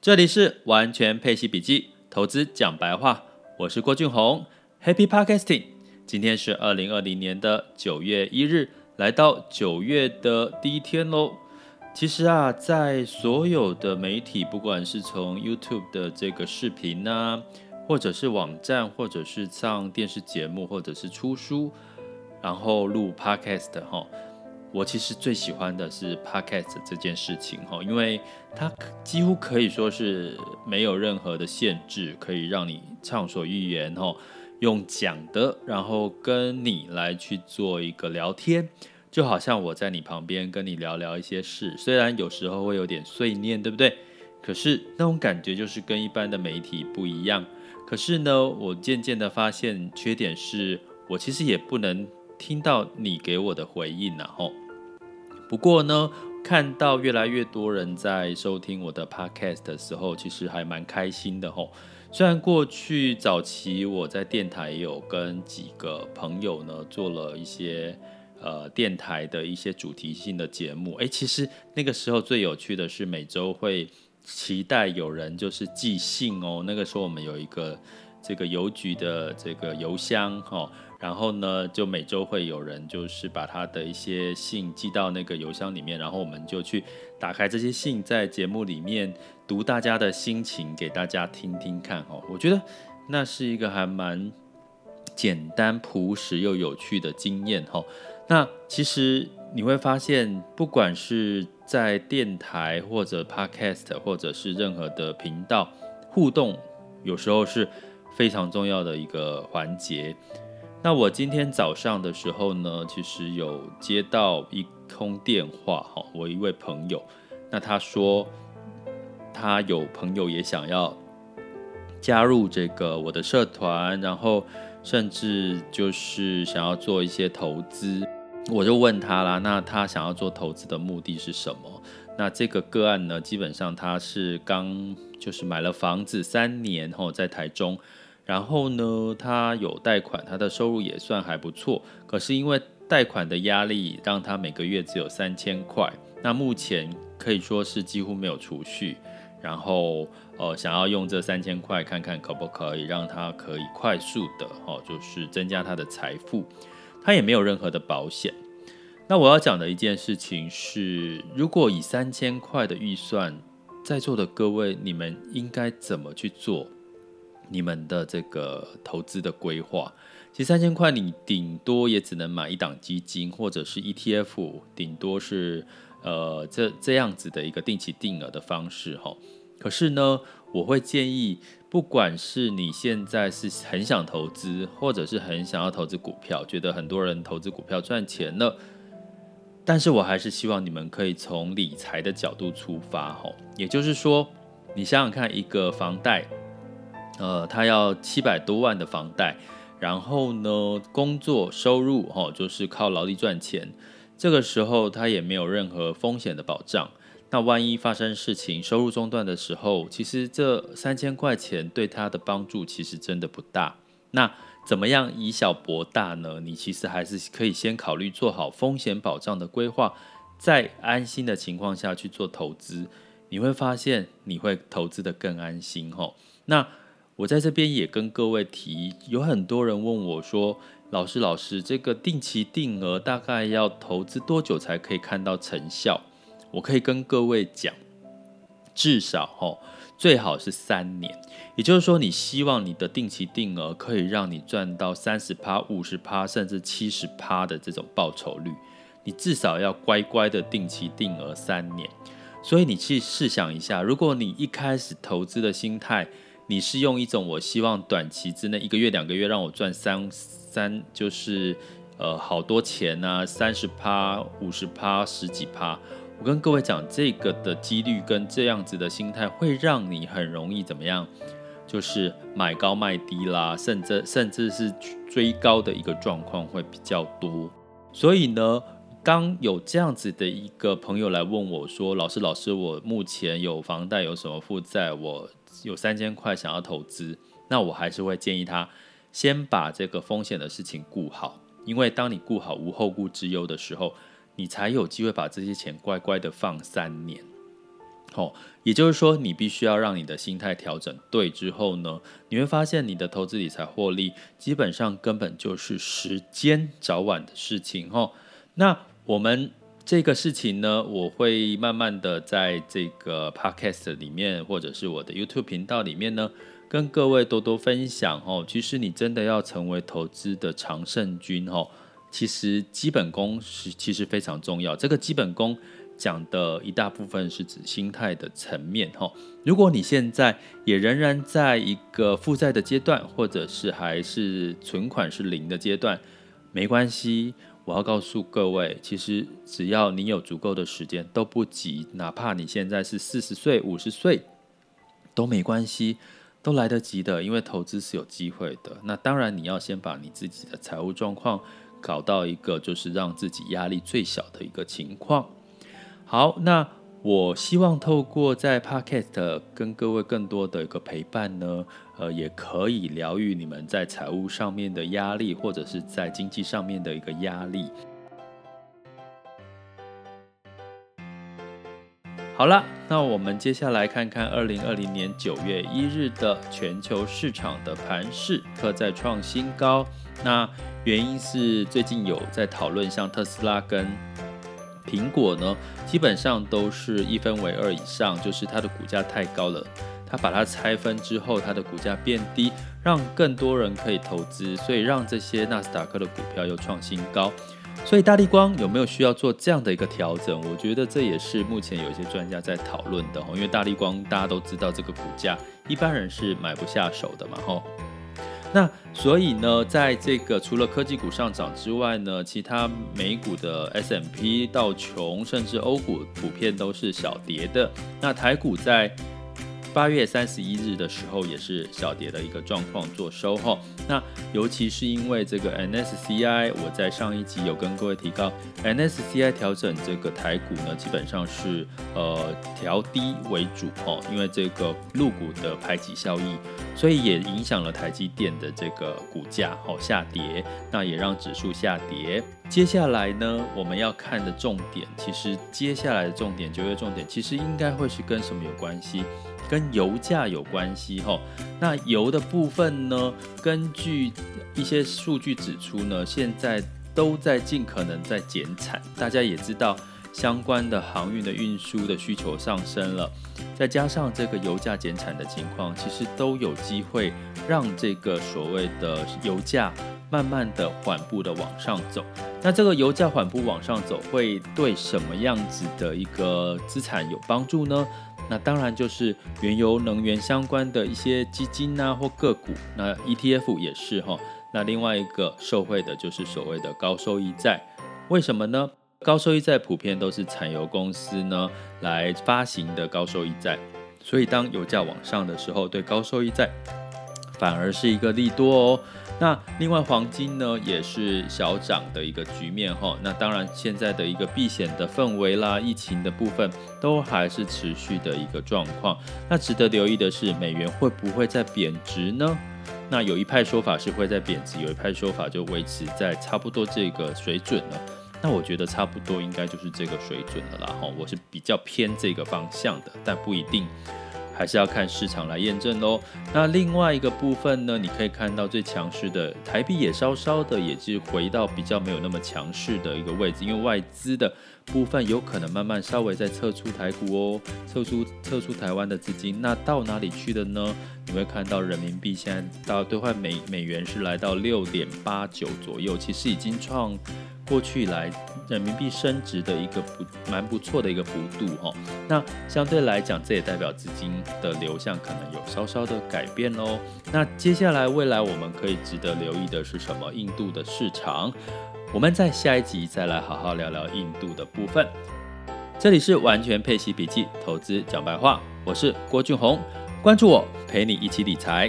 这里是完全配息笔记，投资讲白话，我是郭俊宏，Happy Podcasting。今天是二零二零年的九月一日，来到九月的第一天喽。其实啊，在所有的媒体，不管是从 YouTube 的这个视频啊，或者是网站，或者是上电视节目，或者是出书，然后录 Podcast 哈。我其实最喜欢的是 Podcast 这件事情哈，因为它几乎可以说是没有任何的限制，可以让你畅所欲言哈，用讲的，然后跟你来去做一个聊天，就好像我在你旁边跟你聊聊一些事，虽然有时候会有点碎念，对不对？可是那种感觉就是跟一般的媒体不一样。可是呢，我渐渐的发现缺点是我其实也不能。听到你给我的回应，然后，不过呢，看到越来越多人在收听我的 podcast 的时候，其实还蛮开心的吼。虽然过去早期我在电台有跟几个朋友呢做了一些呃电台的一些主题性的节目，诶，其实那个时候最有趣的是每周会期待有人就是寄信哦。那个时候我们有一个这个邮局的这个邮箱哈。然后呢，就每周会有人就是把他的一些信寄到那个邮箱里面，然后我们就去打开这些信，在节目里面读大家的心情给大家听听看哦。我觉得那是一个还蛮简单、朴实又有趣的经验哈。那其实你会发现，不管是在电台或者 Podcast，或者是任何的频道互动，有时候是非常重要的一个环节。那我今天早上的时候呢，其实有接到一通电话，哈，我一位朋友，那他说他有朋友也想要加入这个我的社团，然后甚至就是想要做一些投资，我就问他啦，那他想要做投资的目的是什么？那这个个案呢，基本上他是刚就是买了房子三年后在台中。然后呢，他有贷款，他的收入也算还不错。可是因为贷款的压力，让他每个月只有三千块。那目前可以说是几乎没有储蓄。然后呃，想要用这三千块看看可不可以让他可以快速的哦，就是增加他的财富。他也没有任何的保险。那我要讲的一件事情是，如果以三千块的预算，在座的各位，你们应该怎么去做？你们的这个投资的规划，其实三千块你顶多也只能买一档基金，或者是 ETF，顶多是呃这这样子的一个定期定额的方式哈。可是呢，我会建议，不管是你现在是很想投资，或者是很想要投资股票，觉得很多人投资股票赚钱了，但是我还是希望你们可以从理财的角度出发哈。也就是说，你想想看，一个房贷。呃，他要七百多万的房贷，然后呢，工作收入哈，就是靠劳力赚钱。这个时候他也没有任何风险的保障。那万一发生事情，收入中断的时候，其实这三千块钱对他的帮助其实真的不大。那怎么样以小博大呢？你其实还是可以先考虑做好风险保障的规划，在安心的情况下去做投资。你会发现你会投资得更安心哈。那我在这边也跟各位提，有很多人问我说：“老师，老师，这个定期定额大概要投资多久才可以看到成效？”我可以跟各位讲，至少哈，最好是三年。也就是说，你希望你的定期定额可以让你赚到三十趴、五十趴，甚至七十趴的这种报酬率，你至少要乖乖的定期定额三年。所以你去试想一下，如果你一开始投资的心态，你是用一种我希望短期之内一个月两个月让我赚三三就是呃好多钱啊，三十趴五十趴十几趴，我跟各位讲这个的几率跟这样子的心态会让你很容易怎么样，就是买高卖低啦，甚至甚至是追高的一个状况会比较多。所以呢，当有这样子的一个朋友来问我说，老师老师，我目前有房贷有什么负债我。有三千块想要投资，那我还是会建议他先把这个风险的事情顾好，因为当你顾好无后顾之忧的时候，你才有机会把这些钱乖乖的放三年。哦，也就是说，你必须要让你的心态调整对之后呢，你会发现你的投资理财获利基本上根本就是时间早晚的事情哦。那我们这个事情呢，我会慢慢的在这个 podcast 里面，或者是我的 YouTube 频道里面呢，跟各位多多分享哦。其实你真的要成为投资的常胜军哦，其实基本功是其实非常重要。这个基本功。讲的一大部分是指心态的层面哈。如果你现在也仍然在一个负债的阶段，或者是还是存款是零的阶段，没关系。我要告诉各位，其实只要你有足够的时间，都不急。哪怕你现在是四十岁、五十岁，都没关系，都来得及的。因为投资是有机会的。那当然，你要先把你自己的财务状况搞到一个就是让自己压力最小的一个情况。好，那我希望透过在 Podcast 跟各位更多的一个陪伴呢，呃，也可以疗愈你们在财务上面的压力，或者是在经济上面的一个压力。好了，那我们接下来看看二零二零年九月一日的全球市场的盘势，可在创新高。那原因是最近有在讨论像特斯拉跟苹果呢，基本上都是一分为二以上，就是它的股价太高了，它把它拆分之后，它的股价变低，让更多人可以投资，所以让这些纳斯达克的股票又创新高。所以大力光有没有需要做这样的一个调整？我觉得这也是目前有一些专家在讨论的，因为大力光大家都知道这个股价一般人是买不下手的嘛，吼。那所以呢，在这个除了科技股上涨之外呢，其他美股的 S M P 到琼甚至欧股普遍都是小跌的。那台股在八月三十一日的时候也是小跌的一个状况做收哈，那尤其是因为这个 N S C I，我在上一集有跟各位提到，N S C I 调整这个台股呢，基本上是呃调低为主哈，因为这个入股的排挤效应，所以也影响了台积电的这个股价好下跌，那也让指数下跌。接下来呢，我们要看的重点，其实接下来的重点，九月重点，其实应该会是跟什么有关系？跟油价有关系哈，那油的部分呢？根据一些数据指出呢，现在都在尽可能在减产。大家也知道，相关的航运的运输的需求上升了，再加上这个油价减产的情况，其实都有机会让这个所谓的油价慢慢的缓步的往上走。那这个油价缓步往上走，会对什么样子的一个资产有帮助呢？那当然就是原油能源相关的一些基金、啊、或个股，那 ETF 也是哈。那另外一个受惠的就是所谓的高收益债，为什么呢？高收益债普遍都是产油公司呢来发行的高收益债，所以当油价往上的时候，对高收益债反而是一个利多哦。那另外黄金呢也是小涨的一个局面哈，那当然现在的一个避险的氛围啦，疫情的部分都还是持续的一个状况。那值得留意的是，美元会不会再贬值呢？那有一派说法是会在贬值，有一派说法就维持在差不多这个水准了。那我觉得差不多应该就是这个水准了啦哈，我是比较偏这个方向的，但不一定。还是要看市场来验证哦。那另外一个部分呢，你可以看到最强势的台币也稍稍的，也是回到比较没有那么强势的一个位置，因为外资的部分有可能慢慢稍微再撤出台股哦，撤出撤出台湾的资金。那到哪里去的呢？你会看到人民币现在到兑换美美元是来到六点八九左右，其实已经创。过去以来，人民币升值的一个不蛮不错的一个幅度哈，那相对来讲，这也代表资金的流向可能有稍稍的改变喽。那接下来未来我们可以值得留意的是什么？印度的市场，我们在下一集再来好好聊聊印度的部分。这里是完全配息笔记，投资讲白话，我是郭俊宏，关注我，陪你一起理财。